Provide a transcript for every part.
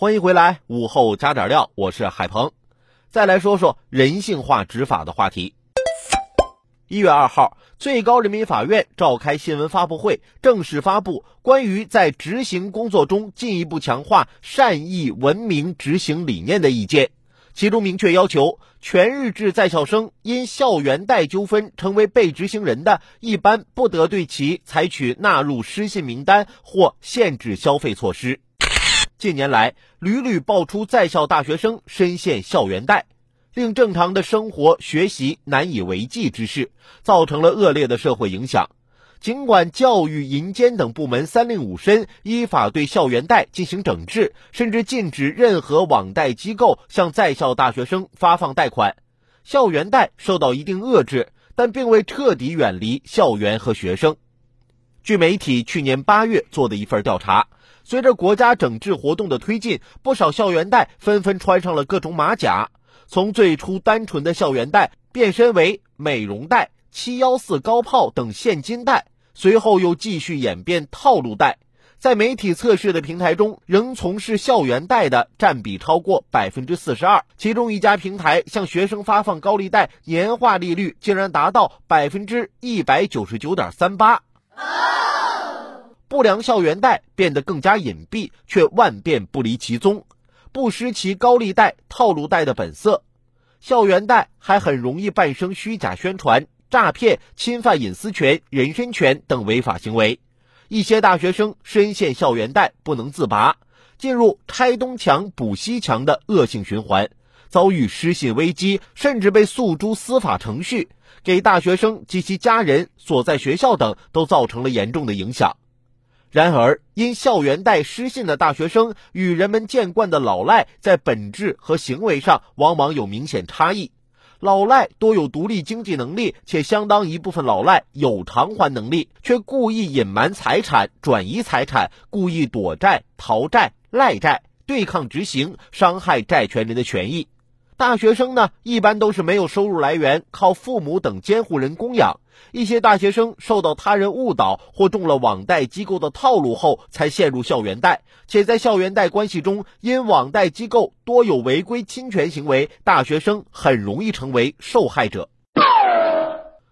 欢迎回来，午后加点料，我是海鹏。再来说说人性化执法的话题。一月二号，最高人民法院召开新闻发布会，正式发布关于在执行工作中进一步强化善意文明执行理念的意见。其中明确要求，全日制在校生因校园贷纠纷成为被执行人的，一般不得对其采取纳入失信名单或限制消费措施。近年来，屡屡爆出在校大学生深陷校园贷，令正常的生活学习难以为继之事，造成了恶劣的社会影响。尽管教育、银监等部门三令五申，依法对校园贷进行整治，甚至禁止任何网贷机构向在校大学生发放贷款，校园贷受到一定遏制，但并未彻底远离校园和学生。据媒体去年八月做的一份调查。随着国家整治活动的推进，不少校园贷纷纷穿上了各种马甲，从最初单纯的校园贷变身为美容贷、七幺四高炮等现金贷，随后又继续演变套路贷。在媒体测试的平台中，仍从事校园贷的占比超过百分之四十二，其中一家平台向学生发放高利贷年化利率竟然达到百分之一百九十九点三八。不良校园贷变得更加隐蔽，却万变不离其宗，不失其高利贷、套路贷的本色。校园贷还很容易伴生虚假宣传、诈骗、侵犯隐私权、人身权等违法行为。一些大学生深陷校园贷不能自拔，进入拆东墙补西墙的恶性循环，遭遇失信危机，甚至被诉诸司法程序，给大学生及其家人、所在学校等都造成了严重的影响。然而，因校园贷失信的大学生与人们见惯的老赖在本质和行为上往往有明显差异。老赖多有独立经济能力，且相当一部分老赖有偿还能力，却故意隐瞒财产、转移财产，故意躲债、逃债、赖债，对抗执行，伤害债权人的权益。大学生呢，一般都是没有收入来源，靠父母等监护人供养。一些大学生受到他人误导或中了网贷机构的套路后，才陷入校园贷，且在校园贷关系中，因网贷机构多有违规侵权行为，大学生很容易成为受害者。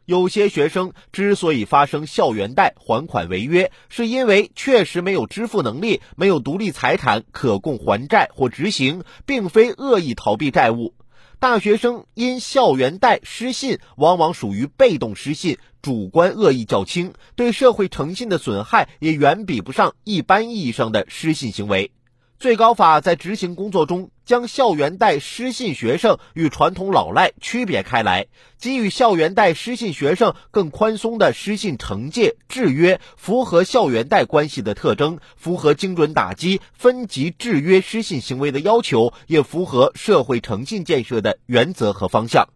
有些学生之所以发生校园贷还款违约，是因为确实没有支付能力，没有独立财产可供还债或执行，并非恶意逃避债务。大学生因校园贷失信，往往属于被动失信，主观恶意较轻，对社会诚信的损害也远比不上一般意义上的失信行为。最高法在执行工作中，将校园贷失信学生与传统老赖区别开来，给予校园贷失信学生更宽松的失信惩戒制约，符合校园贷关系的特征，符合精准打击、分级制约失信行为的要求，也符合社会诚信建设的原则和方向。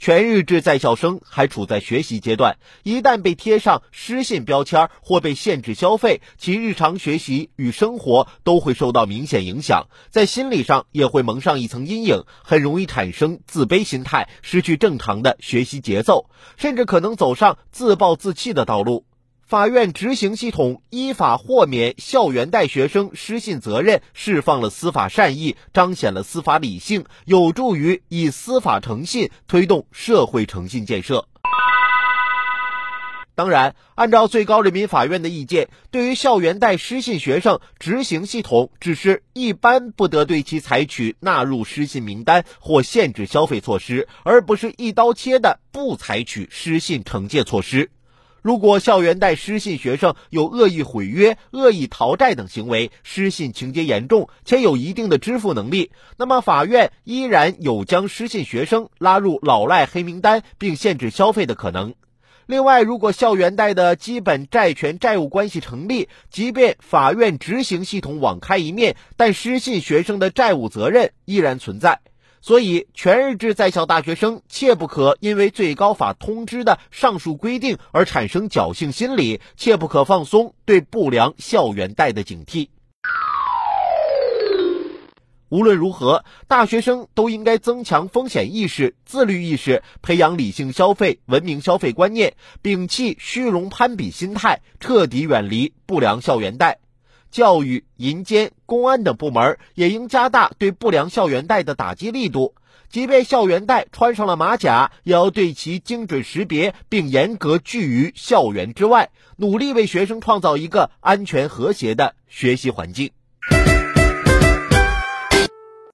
全日制在校生还处在学习阶段，一旦被贴上失信标签或被限制消费，其日常学习与生活都会受到明显影响，在心理上也会蒙上一层阴影，很容易产生自卑心态，失去正常的学习节奏，甚至可能走上自暴自弃的道路。法院执行系统依法豁免校园贷学生失信责任，释放了司法善意，彰显了司法理性，有助于以司法诚信推动社会诚信建设。当然，按照最高人民法院的意见，对于校园贷失信学生，执行系统只是一般不得对其采取纳入失信名单或限制消费措施，而不是一刀切的不采取失信惩戒措施。如果校园贷失信学生有恶意毁约、恶意逃债等行为，失信情节严重且有一定的支付能力，那么法院依然有将失信学生拉入老赖黑名单并限制消费的可能。另外，如果校园贷的基本债权债务关系成立，即便法院执行系统网开一面，但失信学生的债务责任依然存在。所以，全日制在校大学生切不可因为最高法通知的上述规定而产生侥幸心理，切不可放松对不良校园贷的警惕。无论如何，大学生都应该增强风险意识、自律意识，培养理性消费、文明消费观念，摒弃虚荣攀比心态，彻底远离不良校园贷。教育、银监、公安等部门也应加大对不良校园贷的打击力度。即便校园贷穿上了马甲，也要对其精准识别，并严格拒于校园之外，努力为学生创造一个安全和谐的学习环境。